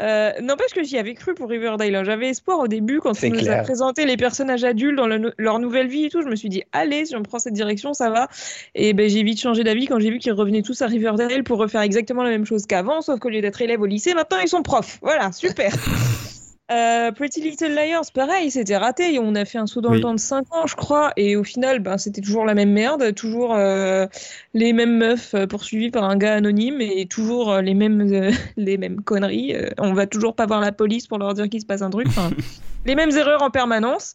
Euh, n'empêche que j'y avais cru pour Riverdale hein. j'avais espoir au début quand on nous a présenté les personnages adultes dans le- leur nouvelle vie et tout. Je me suis dit allez si on prend cette direction ça va. Et ben j'ai vite changé d'avis quand j'ai vu qu'ils revenaient tous à Riverdale pour refaire exactement la même chose qu'avant sauf qu'au lieu d'être élèves au lycée maintenant ils sont profs. Voilà super Euh, Pretty Little Liars, pareil, c'était raté. On a fait un saut dans
Oui.
le temps de 5 ans, je crois. Et au final, ben, c'était toujours la même merde. Toujours euh, les mêmes meufs euh, poursuivies par un gars anonyme et toujours euh, les, mêmes, les mêmes conneries. On va toujours pas voir la police pour leur dire qu'il se passe un truc. Enfin, les mêmes erreurs en permanence.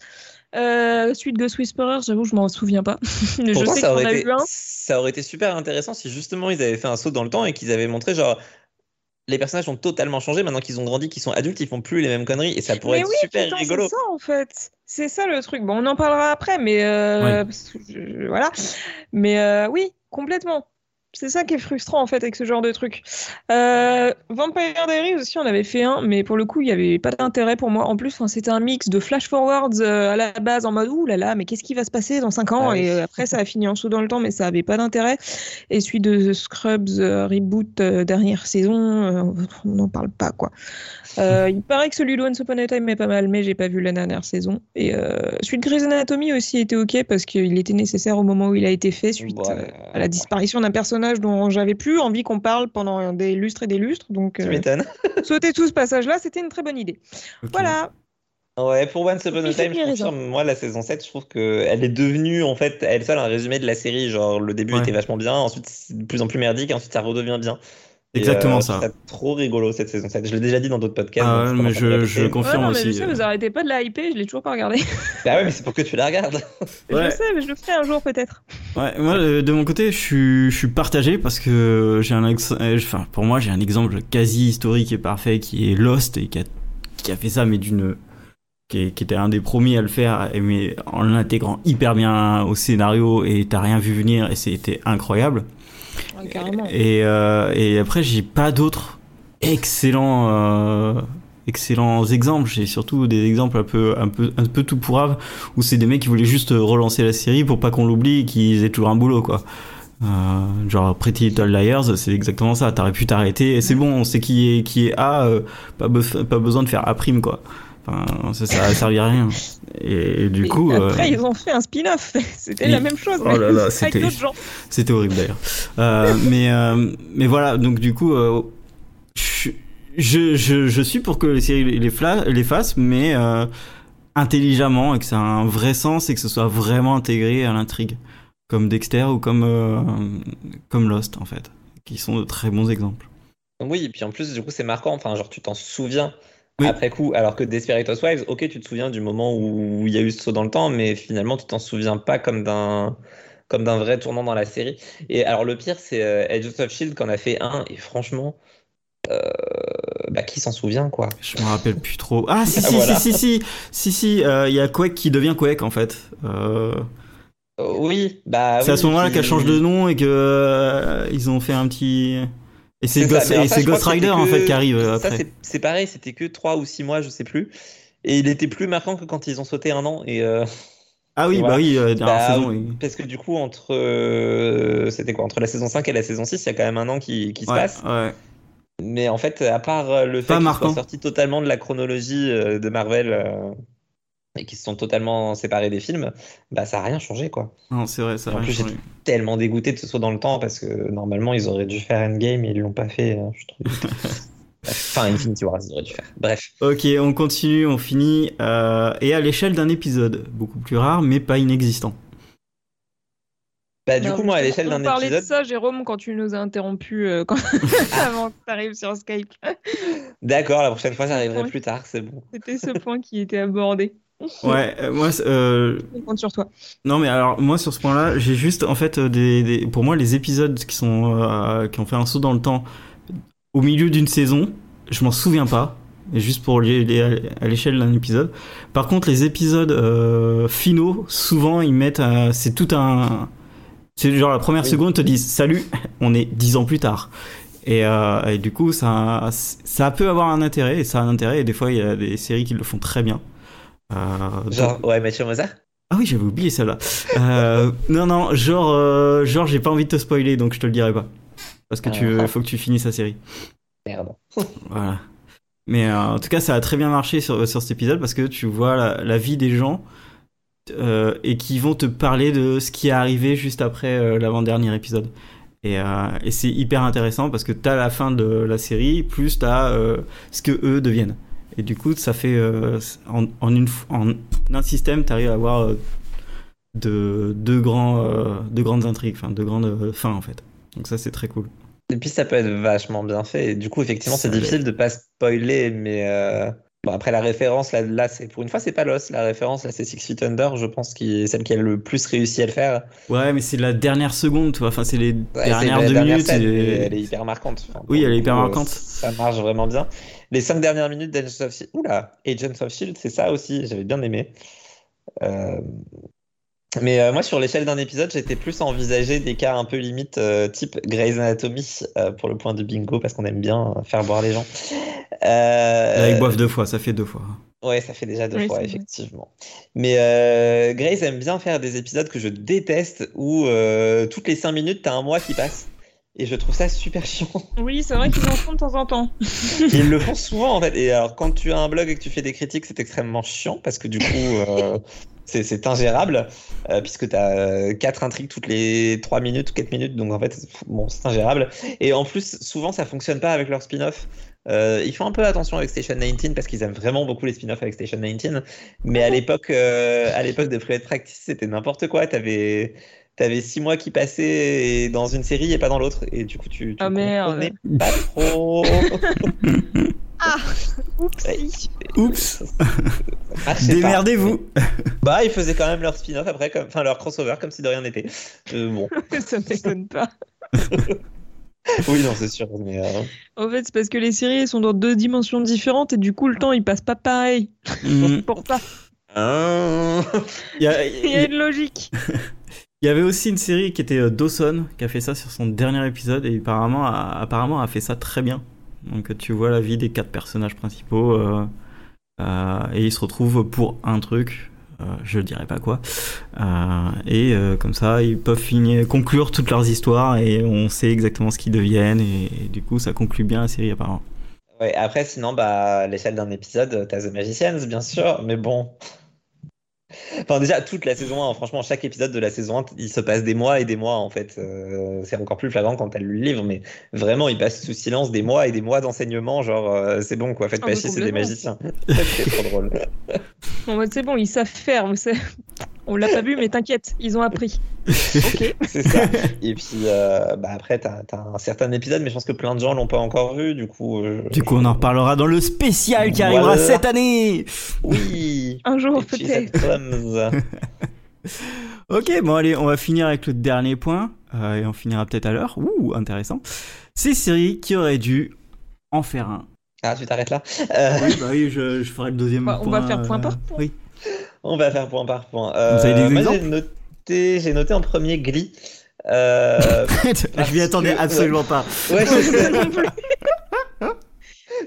Euh, suite Ghost Whisperer, j'avoue, je m'en souviens pas. je
Pourtant,
sais
ça aurait, été, ça aurait été super intéressant si justement ils avaient fait un saut dans le temps et qu'ils avaient montré genre les personnages ont totalement changé maintenant qu'ils ont grandi, qu'ils sont adultes, ils font plus les mêmes conneries et ça pourrait
Mais
être
oui,
super
putain,
rigolo.
c'est ça en fait. C'est ça le truc. Bon, on en parlera après, mais euh,
Ouais.
que voilà. Mais euh, oui, complètement. C'est ça qui est frustrant en fait avec ce genre de truc. Euh, Vampire Diaries aussi, on avait fait un, mais pour le coup, il n'y avait pas d'intérêt pour moi. En plus, c'était un mix de flash forwards euh, à la base en mode ouh là là, mais qu'est-ce qui va se passer dans 5 ans?
Ah.
Et euh, après, ça a fini en saut dans le temps, mais ça avait pas d'intérêt. Et celui de The Scrubs reboot dernière saison, on n'en parle pas quoi. Il paraît que celui de Once Upon a Time est pas mal, mais j'ai pas vu la dernière saison. Et celui de Grey's Anatomy aussi était ok parce qu'il était nécessaire au moment où il a été fait suite
Ouais.
à la disparition d'un personnage dont j'avais plus envie qu'on parle pendant des lustres et des lustres. Donc
Tu
euh,
m'étonnes.
sauter tout ce passage-là, c'était une très bonne idée. Voilà.
Ouais, pour Once Upon a Time, je confirme, moi, la saison 7, je trouve qu'elle est devenue, en fait, elle seule un résumé de la série. Genre, le début
Ouais.
était vachement bien, ensuite, c'est de plus en plus merdique, et ensuite, ça redevient bien.
Exactement
euh,
ça.
trouve trop rigolo, cette saison 7. Je l'ai déjà dit dans d'autres podcasts.
Ah ouais,
je
mais je, je
Ouais,
confirme
non, mais
aussi.
je sais,
euh.
vous arrêtez pas de la hyper, je l'ai toujours pas regardé.
Bah ouais, mais c'est pour que tu la regardes.
Ouais.
Je sais, mais je le ferai un jour peut-être.
Ouais, moi euh, de mon côté, je suis, je suis partagé parce que j'ai un, ex- euh, enfin pour moi j'ai un exemple quasi historique et parfait qui est Lost et qui a, qui a fait ça mais d'une, qui, qui était un des premiers à le faire et mais en l'intégrant hyper bien au scénario et t'as rien vu venir et c'était incroyable.
Ouais, carrément.
Et, euh, et après j'ai pas d'autres excellents, euh, excellents exemples. J'ai surtout des exemples un peu, un peu, un peu tout pourrave où c'est des mecs qui voulaient juste relancer la série pour pas qu'on l'oublie et qu'ils aient toujours un boulot quoi. Euh, genre Pretty Little Liars, c'est exactement ça. T'aurais pu t'arrêter et c'est bon, on sait qui est qui est A, euh, pas, be- pas besoin de faire A prime quoi. Enfin, ça, ça a servi à rien. Et, du
Et
coup, euh,
après, ils ont fait un spin-off. C'était la même chose,
Oh là là,
avec
c'était-
d'autres gens.
C'était horrible d'ailleurs. Euh, mais, euh, mais voilà, donc du coup, euh, je, je, suis pour que les séries les, fla- les fassent, mais euh, intelligemment et que ça a un vrai sens et que ce soit vraiment intégré à l'intrigue. Comme Dexter ou comme, euh, comme Lost en fait, qui sont de très bons exemples.
Oui, et puis en plus, du coup, c'est marquant. Enfin, genre, tu t'en souviens
Oui.
après coup. Alors que Desperate Housewives, ok, tu te souviens du moment où il y a eu ce saut dans le temps, mais finalement, tu t'en souviens pas comme d'un comme d'un vrai tournant dans la série. Et alors, le pire, c'est euh, Agents of Shield qui en a fait un, et franchement, euh, bah, qui s'en souvient, quoi.
Je me rappelle plus trop. Ah si si
Voilà.
si si si si si, euh, il y a Quake qui devient Quake en fait. Euh,
oui, bah
c'est à ce moment-là qu'elle change de nom et que ils ont fait un petit. Et c'est Ghost, et Rider en fait qui arrive après.
c'est- pareil, c'était que 3 ou 6 mois, je sais plus. Et il était plus marquant que quand ils ont sauté un an. Et, euh,
Ah oui, bah oui, euh, dernière
Bah,
saison. oui.
Parce que du coup, entre. euh, C'était quoi? Entre la saison 5 et la saison 6, il y a quand même un an qui, qui se
Ouais,
passe.
ouais.
Mais en fait, à part euh, le fait
marquant.
soient sortis totalement de la chronologie de Marvel et qu'ils se sont totalement séparés des films, bah ça a rien changé quoi.
Non, c'est vrai, ça
En
a
plus,
rien changé.
Tellement dégoûté de ce saut dans le temps parce que normalement ils auraient dû faire Endgame et ils l'ont pas fait. hein, je trouve. enfin, Infinity War, ils auraient dû faire. Bref.
Ok, on continue, on finit. euh, et à l'échelle d'un épisode, beaucoup plus rare, mais pas inexistant.
Bah, du
Non,
coup,
mais
moi, à
on
l'échelle d'un
parlait de
épisode.
ça, Jérôme, quand tu nous as interrompu euh, quand... avant que tu arrives sur Skype.
D'accord, la prochaine fois, j'arriverai plus tard, c'est bon.
C'était ce point qui était abordé.
Ouais, euh, moi, c'est- euh,
Je compte sur toi.
non mais alors moi sur ce point-là, j'ai juste en fait euh, des, des- pour moi les épisodes qui sont euh, qui ont fait un saut dans le temps au milieu d'une saison, je m'en souviens pas. Juste pour les, les- à l'échelle d'un épisode. Par contre, les épisodes euh, finaux, souvent ils mettent, euh, c'est tout un, c'est genre la première
Oui.
seconde te disent salut, on est dix ans plus tard. Et, euh, et du coup, ça, ça peut avoir un intérêt, et ça a un intérêt, et des fois, il y a des séries qui le font très bien. Euh,
Genre, ouais, Mathieu Mozart.
ah oui, j'avais oublié celle-là. Euh, non, non, genre, euh, genre, j'ai pas envie de te spoiler, donc je te le dirai pas. Parce que tu
Ah.
faut que tu finisses la série.
Merde.
Voilà. Mais en tout cas, ça a très bien marché sur, sur cet épisode parce que tu vois la, la vie des gens et qui vont te parler de ce qui est arrivé juste après l'avant-dernier épisode. Et, et c'est hyper intéressant parce que t'as la fin de la série plus t'as ce que eux deviennent. Et du coup, ça fait euh, en, en, une, f- en un système, t'arrives à avoir euh, de, deux, grands, euh, deux grandes intrigues, enfin deux grandes fins en fait. Donc ça, c'est très cool.
Et puis ça peut être vachement bien fait. Et du coup, effectivement, c'est difficile de pas spoiler, mais bon, après la référence, là, là c'est pour une fois, c'est pas Lost. La référence, là, c'est Six Feet Under, je pense, qui est celle qui a le plus réussi à le faire.
Ouais, mais c'est la dernière seconde, tu vois. Enfin, c'est les
Ouais,
dernières deux
dernière
minutes.
scène,
et-
elle est hyper marquante. Enfin,
Oui, elle est hyper
coup,
marquante.
Ça marche vraiment bien. Les cinq dernières minutes d'Agents of Shield, oula, Agents of Shield, c'est ça aussi. J'avais bien aimé. Euh, Mais euh, moi, sur l'échelle d'un épisode, j'étais plus à envisager des cas un peu limite euh, type Grey's Anatomy euh, pour le point de bingo parce qu'on aime bien faire boire les gens.
Euh, Ils boivent deux fois, ça fait deux fois.
Ouais, ça fait déjà deux
Oui,
fois, effectivement. Mais euh, Grey's aime bien faire des épisodes que je déteste où euh, toutes les cinq minutes, t'as un mois qui passe. Et je trouve ça super chiant.
Oui, c'est vrai qu'ils en font de temps en temps.
Ils le font souvent en fait. Et alors, quand tu as un blog et que tu fais des critiques, c'est extrêmement chiant parce que du coup, euh, c'est ingérable euh, puisque tu as quatre intrigues toutes les trois minutes ou quatre minutes. Donc en fait, bon, c'est ingérable. Et en plus, souvent, ça fonctionne pas avec leur spin-off. Euh, ils font un peu attention avec Station 19 parce qu'ils aiment vraiment beaucoup les spin-offs avec Station 19. Mais à l'époque, euh, à l'époque de Private Practice, c'était n'importe quoi. T'avais T'avais six mois qui passaient dans une série et pas dans l'autre. Et du coup, tu, tu
Ah, merde.
pas trop.
Ah
Ouais,
Oups,
ça marchait pas.
démerdez-vous.
Bah, ils faisaient quand même leur spin-off après, comme... enfin leur crossover, comme si de rien n'était. Euh, bon,
Ça m'étonne pas.
oui, non, c'est sûr. Mais, euh,
En fait, c'est parce que les séries sont dans deux dimensions différentes et du coup, le temps il passe pas pareil.
Hmm.
Pour ça,
hein.
Il y, a-
il y a une logique.
Il y avait aussi une série qui était euh, Dawson qui a fait ça sur son dernier épisode et apparemment a, apparemment a fait ça très bien. Donc tu vois la vie des quatre personnages principaux euh, euh, et ils se retrouvent pour un truc. je dirais pas quoi. Et comme ça, ils peuvent finir, conclure toutes leurs histoires et on sait exactement ce qu'ils deviennent. Et, du coup, ça conclut bien la série apparemment.
Ouais, après, sinon, bah, l'échelle d'un épisode, t'as The Magicians, bien sûr, mais bon. Enfin, déjà, toute la saison 1, franchement, chaque épisode de la saison 1, il se passe des mois et des mois, en fait. Euh, c'est encore plus flagrant quand t'as lu le livre, mais vraiment, il passe sous silence des mois et des mois d'enseignement, genre, euh, c'est bon, quoi, faites
Ah,
pas chier, c'est des magiciens. c'est trop drôle.
En mode, c'est bon, ils savent faire. mais c'est- On l'a pas vu, mais t'inquiète, ils ont appris. Ok.
C'est ça. Et puis, euh, bah, après, t'as, t'as un certain épisode, mais je pense que plein de gens l'ont pas encore vu, du coup. euh,
Du coup, on en reparlera dans le spécial qui arrivera cette année.
Oui.
Un jour, peut-être.
Ok, bon allez, on va finir avec le dernier point euh, et on finira peut-être à l'heure. Ouh, intéressant. Ces séries qui auraient dû en faire un.
Ah, tu t'arrêtes là Euh,
Oui, bah oui, je, je ferai le deuxième
Bah, on
point.
va faire point par
euh,
point.
Oui.
On va faire point par point. Euh,
Vous avez des
moi, j'ai noté, j'ai noté en premier Glee. Euh,
je m'y attendais
que-
absolument pas.
ouais, je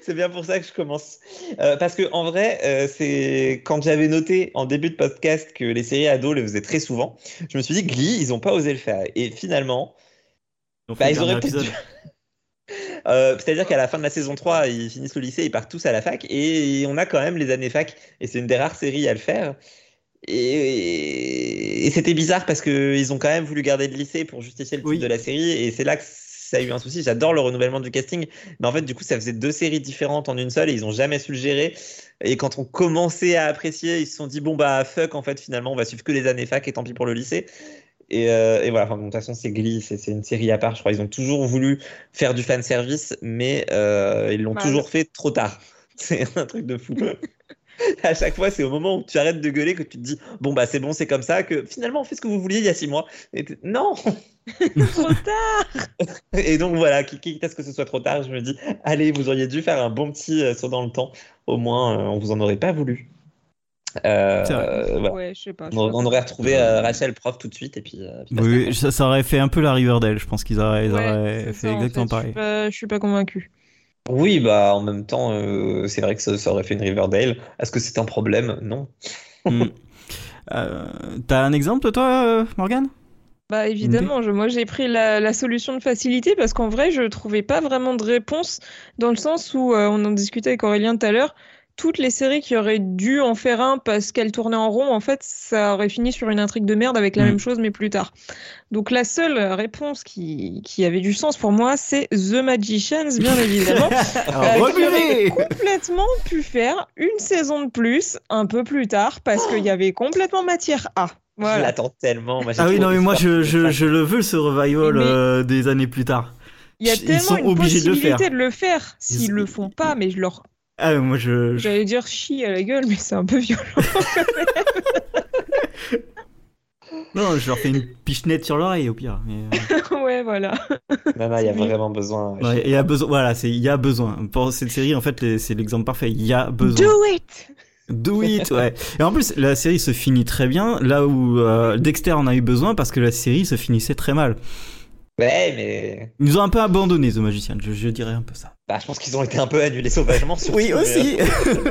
c'est bien pour ça que je commence. Euh, parce que en vrai, euh, c'est quand j'avais noté en début de podcast que les séries ados le faisaient très souvent, je me suis dit Glee, ils ont pas osé le faire. Et finalement,
fait
Bah, ils auraient peut-être
épisode.
Euh, c'est-à-dire qu'à la fin de la saison 3, ils finissent le lycée, ils partent tous à la fac, et on a quand même les années fac, et c'est une des rares séries à le faire. Et, et c'était bizarre parce qu'ils ont quand même voulu garder le lycée pour justifier le titre
Oui.
de la série, et c'est là que ça a eu un souci. J'adore le renouvellement du casting, mais en fait, du coup, ça faisait deux séries différentes en une seule, et ils ont jamais su le gérer. Et quand on commençait à apprécier, ils se sont dit, bon, bah, fuck, en fait, finalement, on va suivre que les années fac, et tant pis pour le lycée. Et, euh, et voilà, enfin, de toute façon, c'est Glee, c'est une série à part. Je crois ils ont toujours voulu faire du fan service, mais euh, ils l'ont
Mal.
toujours fait trop tard. C'est un truc de fou. à chaque fois, c'est au moment où tu arrêtes de gueuler que tu te dis bon bah c'est bon, c'est comme ça que finalement on fait ce que vous vouliez il y a six mois. Et non.
Trop tard.
Et donc voilà, qui- quitte à ce que ce soit trop tard, je me dis allez, vous auriez dû faire un bon petit euh, saut dans le temps. Au moins, on vous en aurait pas voulu. Euh, euh, voilà.
Ouais, je sais pas. je
On,
sais pas.
on aurait retrouvé euh, Rachel prof tout de suite et puis. euh, puis.
Oui, ça, ça aurait fait un peu la Riverdale. Je pense qu'ils auraient,
Ouais,
fait
ça, en
exactement
fait.
pareil.
Je suis pas, je suis pas convaincu.
Oui, bah en même temps, euh, c'est vrai que ça, ça aurait fait une Riverdale. Est-ce que c'est un problème? Non.
Hmm. Euh, T'as un exemple, toi, Morgane?
Bah évidemment, je- moi j'ai pris la, la solution de facilité parce qu'en vrai je trouvais pas vraiment de réponse dans le sens où euh, on en discutait avec Aurélien tout à l'heure. Toutes les séries qui auraient dû en faire un parce qu'elles tournaient en rond, en fait, ça aurait fini sur une intrigue de merde avec la
Mm.
même chose mais plus tard. Donc la seule réponse qui, qui avait du sens pour moi, c'est The Magicians, bien évidemment.
Alors,
Euh, qui
rebuvez
complètement pu faire une saison de plus un peu plus tard parce qu'il y avait complètement matière à.
Je l'attends tellement. Moi,
Ah oui, non, mais moi, je, je, le veux, ce revival
Mais-
euh, des années plus tard.
Il y a
Ils
tellement
sont
une
obligés de le
possibilité
faire.
de le faire. S'ils
Ils-
le font pas, mais je leur.
Ah, moi, je. je-
J'allais dire chie à la gueule, mais c'est un peu violent.
Non, je leur fais une pichenette sur l'oreille, au pire. mais, euh,
ouais, voilà.
Non, non, il y a vraiment besoin.
ouais, Il y a besoin, voilà, c'est il y a besoin. Pour cette série, en fait, c'est l'exemple parfait. Il y a besoin.
Do it!
Do it, ouais. Et en plus, la série se finit très bien, là où euh, Dexter en a eu besoin parce que la série se finissait très mal.
Ouais, mais.
Ils nous ont un peu abandonné, The Magician, je, je dirais un peu ça.
Bah, je pense qu'ils ont été un peu annulés sauvagement. surtout,
Oui, aussi.
euh,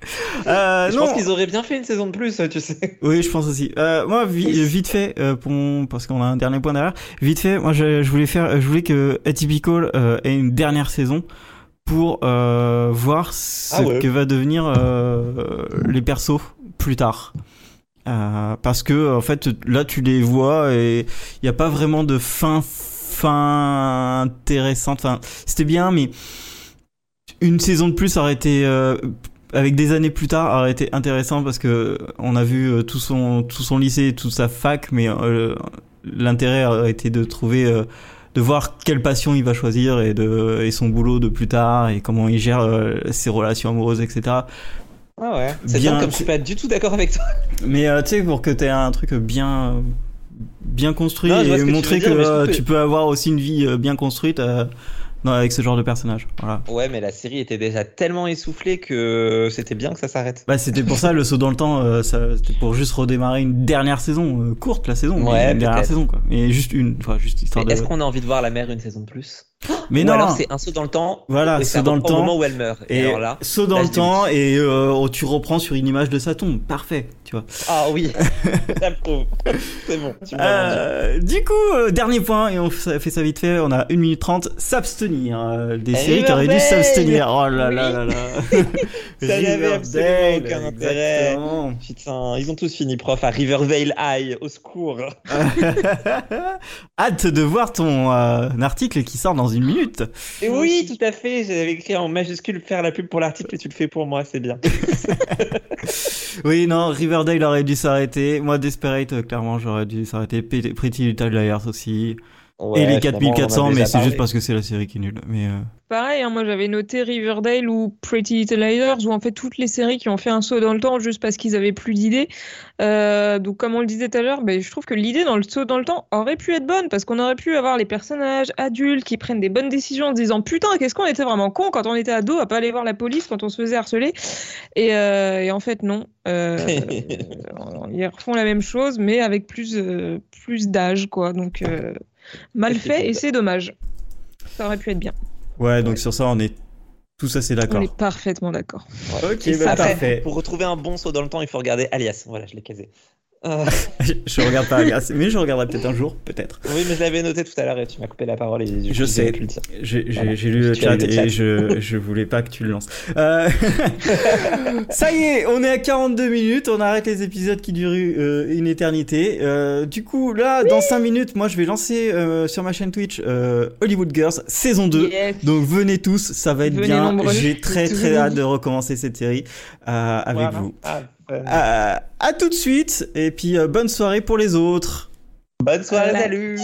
Euh,
je
non.
pense qu'ils auraient bien fait une saison de plus, tu sais.
Oui, je pense aussi. Euh, moi, vi- vite fait, euh, pour mon- parce qu'on a un dernier point derrière. Vite fait, moi, je, je voulais faire, je voulais que Atypical ait une dernière saison pour voir ce
Ah ouais.
que va devenir les persos plus tard. Euh, parce que en fait, là, tu les vois et il n'y a pas vraiment de fin fin intéressante. Enfin, c'était bien, mais une saison de plus aurait été euh, avec des années plus tard aurait été intéressant parce que on a vu euh, tout son tout son lycée, toute sa fac, mais euh, l'intérêt aurait été de trouver de voir quelle passion il va choisir et de et son boulot de plus tard et comment il gère ses relations amoureuses, etc.
Ah ouais. C'est
Bien,
comme je suis pas du tout d'accord avec toi.
Mais euh, tu sais, pour que tu aies un truc bien bien construit
Non,
et
que tu
montrer
dire,
que euh, tu peux avoir aussi une vie euh, bien construite euh, dans- avec ce genre de personnage. Voilà.
Ouais, mais la série était déjà tellement essoufflée que c'était bien que ça s'arrête.
Bah, c'était pour ça le saut dans le temps, euh, c'était pour juste redémarrer une dernière saison, euh, courte la saison, mais
Ouais,
une dernière saison quoi. Et juste une, enfin juste histoire de.
est-ce qu'on a envie de voir la mère une saison de plus?
Mais
Ou
non,
alors c'est un saut dans le temps.
voilà, saut dans le
reprend au moment
temps.
où elle meurt. Et,
Et
alors là,
saut dans
là,
le temps et euh, tu reprends sur une image de sa tombe, parfait, tu vois.
ah oui, j'approuve. C'est bon. Tu.
Euh, du coup, euh, dernier point, et on fait ça vite fait, on a 1 minute 30, s'abstenir. des séries qui auraient dû s'abstenir. Oh là là
Oui.
là là.
Ça n'avait absolument aucun intérêt. Putain, ils ont tous fini prof à Rivervale High, au secours.
Hâte de voir ton article qui sort dans une minute.
Et oui, tout à fait. J'avais écrit en majuscule faire la pub pour l'article et tu le fais pour moi, c'est bien.
Oui, non, Riverdale aurait dû s'arrêter. Moi, Desperate, euh, clairement, j'aurais dû s'arrêter. Pretty Little Liars aussi.
Ouais,
et les
finalement, on en a
4400, mais c'est juste parce que c'est la série qui est nulle. Mais euh,
Pareil, hein, moi j'avais noté Riverdale ou Pretty Little Liars, ou en fait toutes les séries qui ont fait un saut dans le temps juste parce qu'ils avaient plus d'idées. Euh, donc comme on le disait tout à l'heure, ben, je trouve que l'idée dans le saut dans le temps aurait pu être bonne parce qu'on aurait pu avoir les personnages adultes qui prennent des bonnes décisions en se disant putain qu'est-ce qu'on était vraiment con quand on était ado à pas aller voir la police quand on se faisait harceler. Et, euh, et en fait non, Euh, ils refont la même chose mais avec plus euh, plus d'âge quoi. Donc euh, mal fait et c'est dommage. Ça aurait pu être bien.
ouais, donc sur ça, on est tous assez d'accord.
On est parfaitement d'accord.
Ok, bah, parfait.
Pour retrouver un bon saut dans le temps, il faut regarder Alias. Voilà, je l'ai casé. Euh,
je regarde pas mais je regarderai peut-être un jour, peut-être.
oui, mais je l'avais noté tout à l'heure et tu m'as coupé la parole et
Je sais. J'ai j'ai-
Voilà.
j'ai lu le chat
lu le
et
chat.
je, je voulais pas que tu le lances. Euh, Ça y est, on est à 42 minutes, on arrête les épisodes qui durent euh, une éternité. Euh, du coup, là, dans 5 minutes, moi je vais lancer euh, sur ma chaîne Twitch euh, Hollywood Girls saison 2.
Yes.
Donc venez tous, ça va être
Venez
bien. J'ai très très hâte de recommencer cette série euh, avec
Voilà.
vous.
Ah,
euh, à tout de suite et puis euh, bonne soirée pour les autres.
bonne soirée,
Voilà.
salut